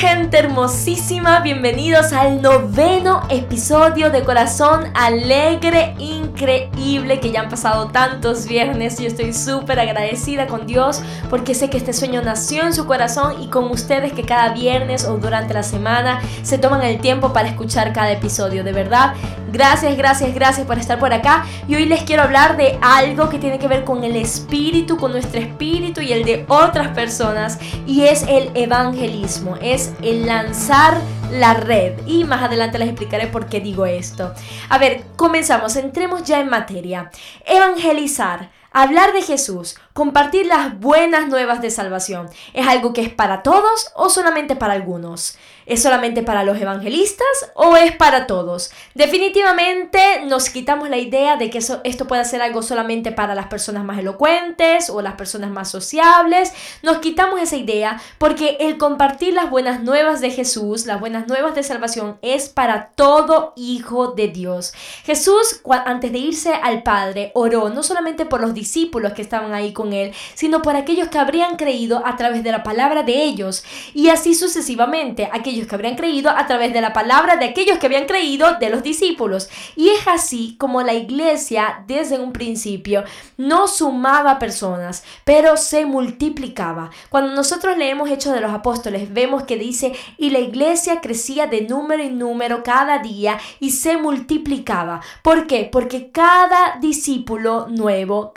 gente hermosísima, bienvenidos al noveno episodio de Corazón Alegre, increíble, que ya han pasado tantos viernes. Yo estoy súper agradecida con Dios porque sé que este sueño nació en su corazón y con ustedes que cada viernes o durante la semana se toman el tiempo para escuchar cada episodio. De verdad, gracias, gracias, gracias por estar por acá. Y hoy les quiero hablar de algo que tiene que ver con el espíritu, con nuestro espíritu y el de otras personas y es el evangelismo. Es el lanzar la red. Y más adelante les explicaré por qué digo esto. A ver, comenzamos, entremos ya en materia. Evangelizar. Hablar de Jesús, compartir las buenas nuevas de salvación, ¿es algo que es para todos o solamente para algunos? ¿Es solamente para los evangelistas o es para todos? Definitivamente nos quitamos la idea de que esto pueda ser algo solamente para las personas más elocuentes o las personas más sociables. Nos quitamos esa idea porque el compartir las buenas nuevas de Jesús, las buenas nuevas de salvación, es para todo hijo de Dios. Jesús, antes de irse al Padre, oró no solamente por los discípulos que estaban ahí con él, sino por aquellos que habrían creído a través de la palabra de ellos. Y así sucesivamente, aquellos que habrían creído a través de la palabra de aquellos que habían creído de los discípulos. Y es así como la iglesia desde un principio no sumaba personas, pero se multiplicaba. Cuando nosotros leemos Hechos de los Apóstoles, vemos que dice, y la iglesia crecía de número en número cada día y se multiplicaba. ¿Por qué? Porque cada discípulo nuevo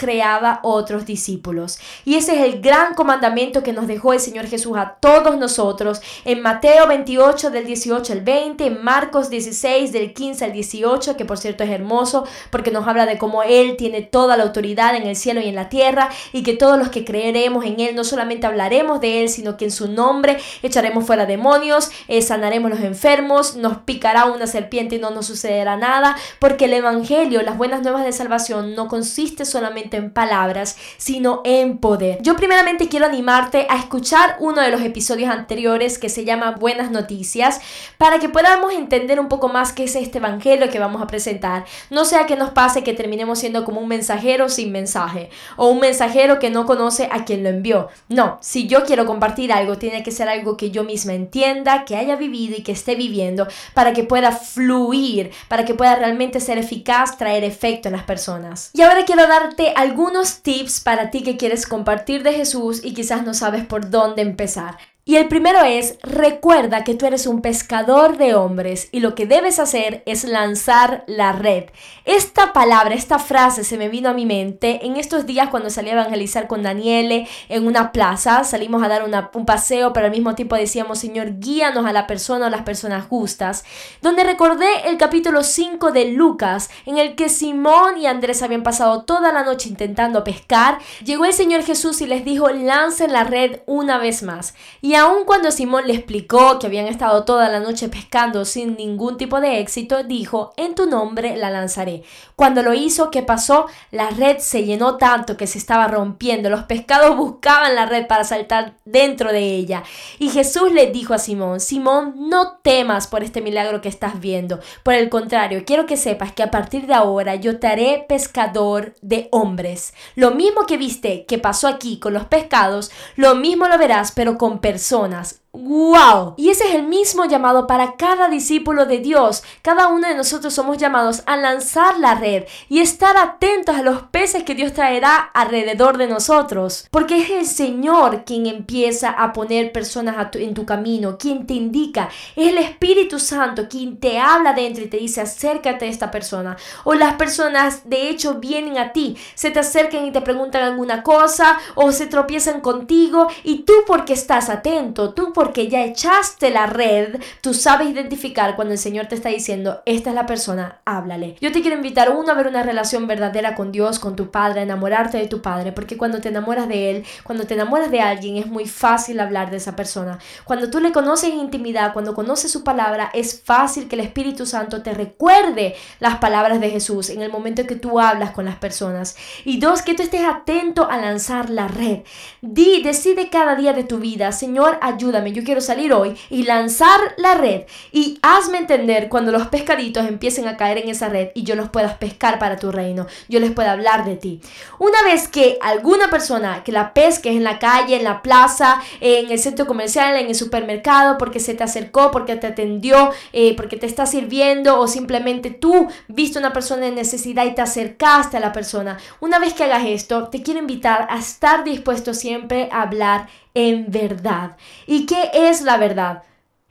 otros discípulos. Y ese es el gran comandamiento que nos dejó el Señor Jesús a todos nosotros en Mateo 28 del 18 al 20, Marcos 16 del 15 al 18, que por cierto es hermoso porque nos habla de cómo Él tiene toda la autoridad en el cielo y en la tierra y que todos los que creeremos en Él no solamente hablaremos de Él, sino que en su nombre echaremos fuera demonios, eh, sanaremos los enfermos, nos picará una serpiente y no nos sucederá nada, porque el Evangelio, las buenas nuevas de salvación, no consiste solamente en palabras, sino en poder. Yo primeramente quiero animarte a escuchar uno de los episodios anteriores que se llama Buenas Noticias para que podamos entender un poco más qué es este evangelio que vamos a presentar. No sea que nos pase que terminemos siendo como un mensajero sin mensaje o un mensajero que no conoce a quien lo envió. No, si yo quiero compartir algo, tiene que ser algo que yo misma entienda, que haya vivido y que esté viviendo para que pueda fluir, para que pueda realmente ser eficaz, traer efecto en las personas. Y ahora quiero darte algunos tips para ti que quieres compartir de Jesús y quizás no sabes por dónde empezar. Y el primero es, recuerda que tú eres un pescador de hombres y lo que debes hacer es lanzar la red. Esta palabra, esta frase se me vino a mi mente en estos días cuando salí a evangelizar con Daniele en una plaza. Salimos a dar un paseo, pero al mismo tiempo decíamos, Señor, guíanos a la persona o las personas justas. Donde recordé el capítulo 5 de Lucas, en el que Simón y Andrés habían pasado toda la noche intentando pescar. Llegó el Señor Jesús y les dijo, lancen la red una vez más. Y y aun cuando Simón le explicó que habían estado toda la noche pescando sin ningún tipo de éxito, dijo, en tu nombre la lanzaré. Cuando lo hizo, ¿qué pasó? La red se llenó tanto que se estaba rompiendo. Los pescados buscaban la red para saltar dentro de ella. Y Jesús le dijo a Simón, Simón, no temas por este milagro que estás viendo. Por el contrario, quiero que sepas que a partir de ahora yo te haré pescador de hombres. Lo mismo que viste que pasó aquí con los pescados, lo mismo lo verás, pero con personas personas ¡Wow! Y ese es el mismo llamado para cada discípulo de Dios. Cada uno de nosotros somos llamados a lanzar la red y estar atentos a los peces que Dios traerá alrededor de nosotros. Porque es el Señor quien empieza a poner personas en tu camino, quien te indica. Es el Espíritu Santo quien te habla dentro y te dice acércate a esta persona. O las personas de hecho vienen a ti, se te acercan y te preguntan alguna cosa o se tropiezan contigo y tú porque estás atento, tú porque ya echaste la red, tú sabes identificar cuando el Señor te está diciendo, esta es la persona, háblale. Yo te quiero invitar uno a ver una relación verdadera con Dios, con tu Padre, a enamorarte de tu Padre, porque cuando te enamoras de Él, cuando te enamoras de alguien, es muy fácil hablar de esa persona. Cuando tú le conoces en intimidad, cuando conoces su palabra, es fácil que el Espíritu Santo te recuerde las palabras de Jesús en el momento que tú hablas con las personas. Y dos, que tú estés atento a lanzar la red. Di, decide cada día de tu vida, Señor, ayúdame yo quiero salir hoy y lanzar la red y hazme entender cuando los pescaditos empiecen a caer en esa red y yo los pueda pescar para tu reino, yo les pueda hablar de ti. Una vez que alguna persona que la pesques en la calle, en la plaza, en el centro comercial, en el supermercado, porque se te acercó, porque te atendió, eh, porque te está sirviendo o simplemente tú viste una persona en necesidad y te acercaste a la persona. Una vez que hagas esto, te quiero invitar a estar dispuesto siempre a hablar en verdad. ¿Y qué es la verdad?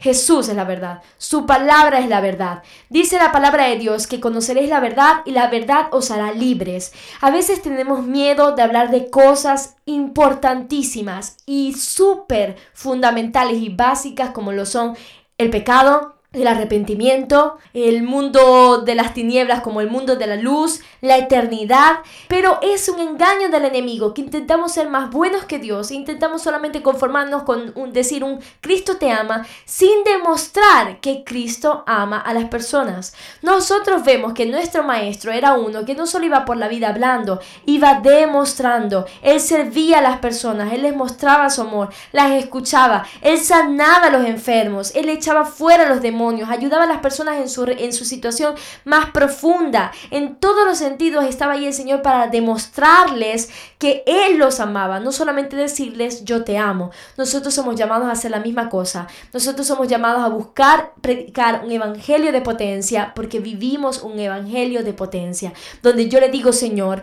Jesús es la verdad, su palabra es la verdad. Dice la palabra de Dios que conoceréis la verdad y la verdad os hará libres. A veces tenemos miedo de hablar de cosas importantísimas y súper fundamentales y básicas como lo son el pecado, el arrepentimiento, el mundo de las tinieblas como el mundo de la luz, la eternidad, pero es un engaño del enemigo que intentamos ser más buenos que Dios, intentamos solamente conformarnos con decir un Cristo te ama sin demostrar que Cristo ama a las personas. Nosotros vemos que nuestro maestro era uno que no solo iba por la vida hablando, iba demostrando, él servía a las personas, él les mostraba su amor, las escuchaba, él sanaba a los enfermos, él echaba fuera a los demonios ayudaba a las personas en su, en su situación más profunda. En todos los sentidos estaba ahí el Señor para demostrarles que Él los amaba, no solamente decirles yo te amo. Nosotros somos llamados a hacer la misma cosa. Nosotros somos llamados a buscar, predicar un evangelio de potencia porque vivimos un evangelio de potencia, donde yo le digo, Señor,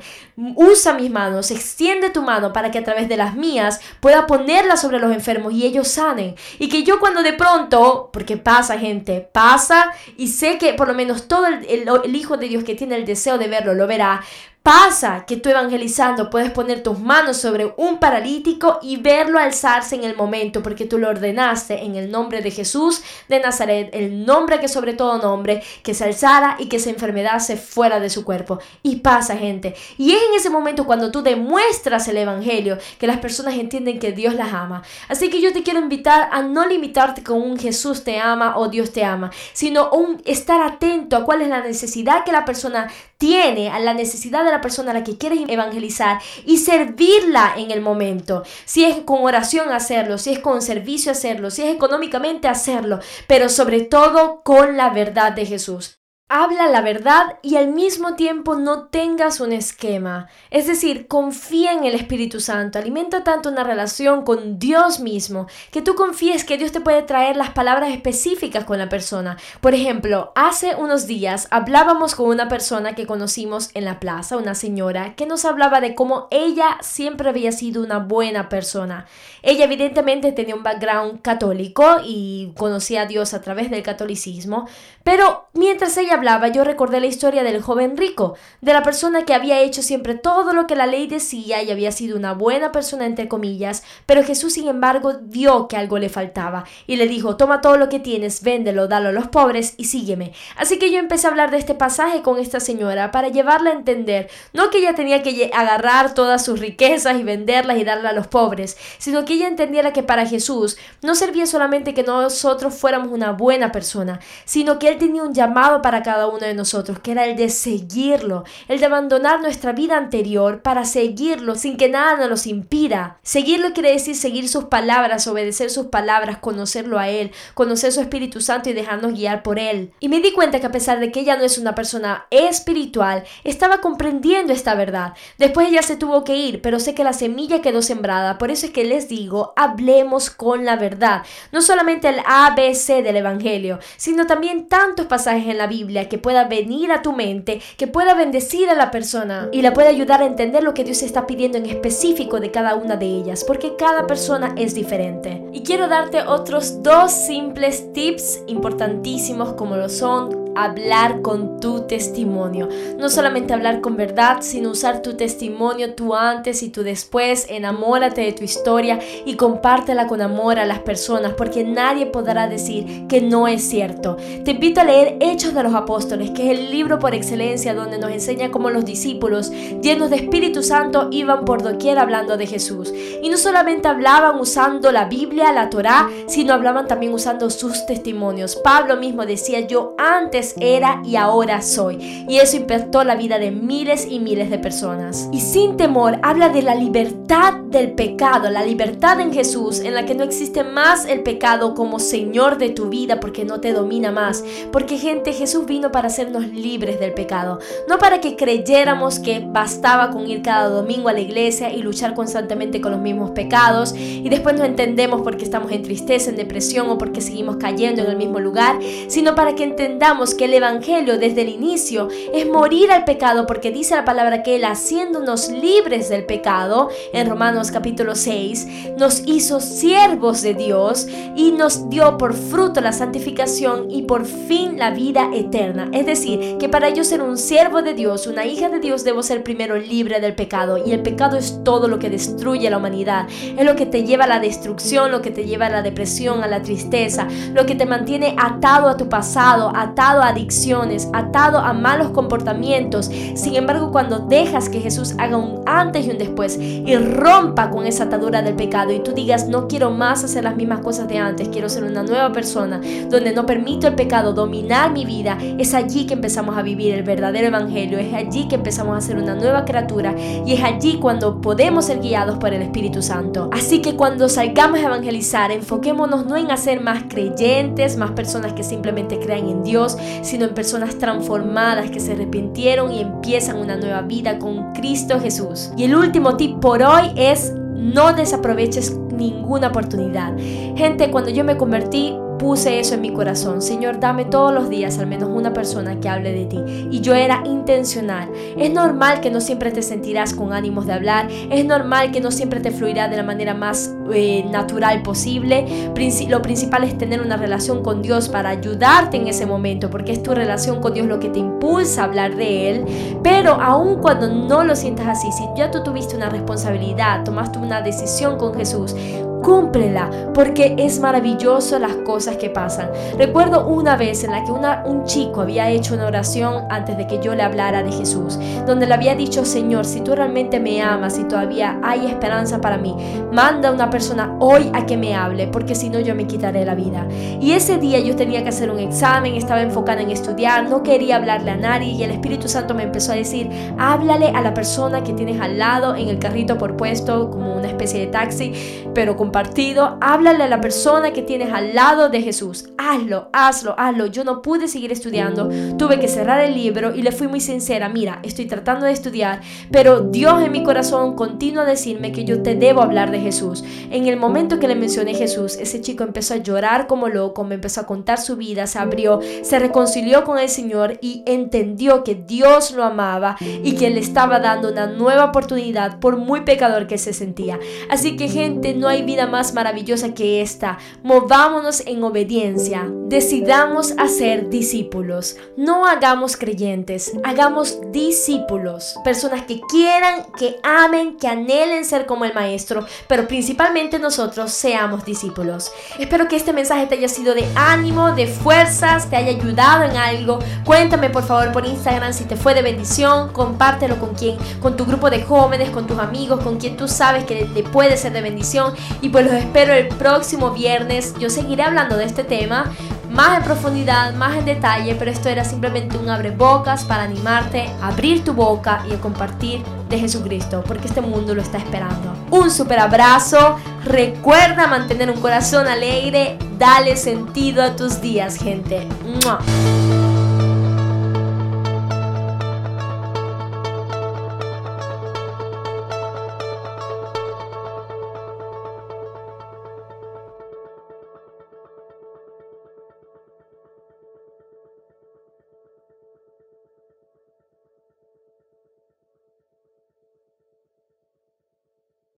usa mis manos, extiende tu mano para que a través de las mías pueda ponerla sobre los enfermos y ellos sanen. Y que yo cuando de pronto, porque pasa gente, pasa y sé que por lo menos todo el, el, Hijo de Dios que tiene el deseo de verlo lo verá, Pasa que tú evangelizando puedes poner tus manos sobre un paralítico y verlo alzarse en el momento porque tú lo ordenaste en el nombre de Jesús de Nazaret, el nombre que sobre todo nombre, que se alzara y que esa enfermedad se fuera de su cuerpo. Y pasa gente. Y es en ese momento cuando tú demuestras el Evangelio que las personas entienden que Dios las ama. Así que yo te quiero invitar a no limitarte con un Jesús te ama o Dios te ama, sino un estar atento a cuál es la necesidad que la persona tiene, a la necesidad de la persona a la que quieres evangelizar y servirla en el momento. Si es con oración hacerlo, si es con servicio hacerlo, si es económicamente hacerlo, pero sobre todo con la verdad de Jesús habla la verdad y al mismo tiempo no tengas un esquema. Es decir, confía en el Espíritu Santo, alimenta tanto una relación con Dios mismo, que tú confíes que Dios te puede traer las palabras específicas con la persona. Por ejemplo, hace unos días hablábamos con una persona que conocimos en la plaza, una señora, que nos hablaba de cómo ella siempre había sido una buena persona. Ella evidentemente tenía un background católico y conocía a Dios a través del catolicismo, pero mientras ella hablaba, yo recordé la historia del joven rico, de la persona que había hecho siempre todo lo que la ley decía y había sido una buena persona entre comillas, pero Jesús sin embargo vio que algo le faltaba y le dijo, toma todo lo que tienes, véndelo, dalo a los pobres y sígueme. Así que yo empecé a hablar de este pasaje con esta señora para llevarla a entender, no que ella tenía que agarrar todas sus riquezas y venderlas y darlas a los pobres, sino que ella entendiera que para Jesús no servía solamente que nosotros fuéramos una buena persona, sino que Él tenía un llamado para cada uno de nosotros, que era el de seguirlo, el de abandonar nuestra vida anterior para seguirlo sin que nada nos impida. Seguirlo quiere decir seguir sus palabras, obedecer sus palabras, conocerlo a Él, conocer su Espíritu Santo y dejarnos guiar por Él. Y me di cuenta que a pesar de que ella no es una persona espiritual, estaba comprendiendo esta verdad. Después ella se tuvo que ir, pero sé que la semilla quedó sembrada, por eso es que les digo, hablemos con la verdad. No solamente el ABC del Evangelio, sino también tantos pasajes en la Biblia que pueda venir a tu mente, que pueda bendecir a la persona y la pueda ayudar a entender lo que Dios está pidiendo en específico de cada una de ellas, porque cada persona es diferente. Y quiero darte otros dos simples tips importantísimos como lo son hablar con tu testimonio. No solamente hablar con verdad, sino usar tu testimonio, tu antes y tu después. Enamórate de tu historia y compártela con amor a las personas, porque nadie podrá decir que no es cierto. Te invito a leer Hechos de los Apóstoles, que es el libro por excelencia donde nos enseña cómo los discípulos, llenos de Espíritu Santo, iban por doquier hablando de Jesús. Y no solamente hablaban usando la Biblia, la Torá, sino hablaban también usando sus testimonios. Pablo mismo decía, yo antes era y ahora soy. Y eso impactó la vida de miles y miles de personas. Y sin temor habla de la libertad del pecado, la libertad en Jesús, en la que no existe más el pecado como Señor de tu vida porque no te domina más. Porque gente, Jesús vino para hacernos libres del pecado, no para que creyéramos que bastaba con ir cada domingo a la iglesia y luchar constantemente con los mismos pecados y después no entendemos por qué estamos en tristeza, en depresión o porque seguimos cayendo en el mismo lugar, sino para que entendamos que el Evangelio desde el inicio es morir al pecado porque dice la palabra que Él haciéndonos libres del pecado, en Romanos capítulo 6, nos hizo siervos de Dios y nos dio por fruto la santificación y por fin la vida eterna. Es decir, que para yo ser un siervo de Dios, una hija de Dios, debo ser primero libre del pecado y el pecado es todo lo que destruye a la humanidad, es lo que te lleva a la destrucción, lo que te lleva a la depresión, a la tristeza, lo que te mantiene atado a tu pasado, atado a adicciones, atado a malos comportamientos. Sin embargo, cuando dejas que Jesús haga un antes y un después y rompa con esa atadura del pecado y tú digas, no quiero más hacer las mismas cosas de antes, quiero ser una nueva persona, donde no permito el pecado dominar mi vida, es allí que empezamos a vivir el verdadero evangelio, es allí que empezamos a ser una nueva criatura y es allí cuando podemos ser guiados por el Espíritu Santo. Así que cuando salgamos a evangelizar, enfoquémonos no en hacer más creyentes, más personas que simplemente crean en Dios, sino en personas transformadas que se arrepintieron y empiezan una nueva vida con Cristo Jesús. Y el último tip por hoy es no desaproveches ninguna oportunidad. Gente, cuando yo me convertí, puse eso en mi corazón. Señor, dame todos los días al menos una persona que hable de ti. Y yo era intencional. Es normal que no siempre te sentirás con ánimos de hablar. Es normal que no siempre te fluirá de la manera más eh, natural posible. lo principal es tener una relación con Dios para ayudarte en ese momento, porque es tu relación con Dios lo que te impulsa a hablar de Él. Pero aun cuando no lo sientas así, si ya tú tuviste una responsabilidad, tomaste una decisión con Jesús, cúmplela, porque es maravilloso las cosas que pasan. Recuerdo una vez en la que un chico había hecho una oración antes de que yo le hablara de Jesús, donde le había dicho, Señor, si tú realmente me amas y todavía hay esperanza para mí, manda a una persona hoy a que me hable, porque si no yo me quitaré la vida. Y ese día yo tenía que hacer un examen, estaba enfocada en estudiar, no quería hablarle a nadie y el Espíritu Santo me empezó a decir, háblale a la persona que tienes al lado en el carrito por puesto, como una especie de taxi, pero con partido, háblale a la persona que tienes al lado de Jesús. Hazlo, hazlo, hazlo. Yo no pude seguir estudiando, tuve que cerrar el libro y le fui muy sincera, mira, estoy tratando de estudiar, pero Dios en mi corazón continúa a decirme que yo te debo hablar de Jesús. En el momento que le mencioné Jesús, ese chico empezó a llorar como loco, me empezó a contar su vida, se abrió, se reconcilió con el Señor y entendió que Dios lo amaba y que le estaba dando una nueva oportunidad por muy pecador que se sentía. Así que gente, no hay vida más maravillosa que esta. Movámonos en obediencia. Decidamos hacer discípulos. No hagamos creyentes, hagamos discípulos. Personas que quieran, que amen, que anhelen ser como el Maestro, pero principalmente nosotros seamos discípulos. Espero que este mensaje te haya sido de ánimo, de fuerzas, te haya ayudado en algo. Cuéntame por favor por Instagram si te fue de bendición. Compártelo con quien, con tu grupo de jóvenes, con tus amigos, con quien tú sabes que le puede ser de bendición. Pues los espero el próximo viernes. Yo seguiré hablando de este tema más en profundidad, más en detalle, pero esto era simplemente un abre bocas para animarte a abrir tu boca y a compartir de Jesucristo, porque este mundo lo está esperando. Un super abrazo, recuerda mantener un corazón alegre, dale sentido a tus días, gente.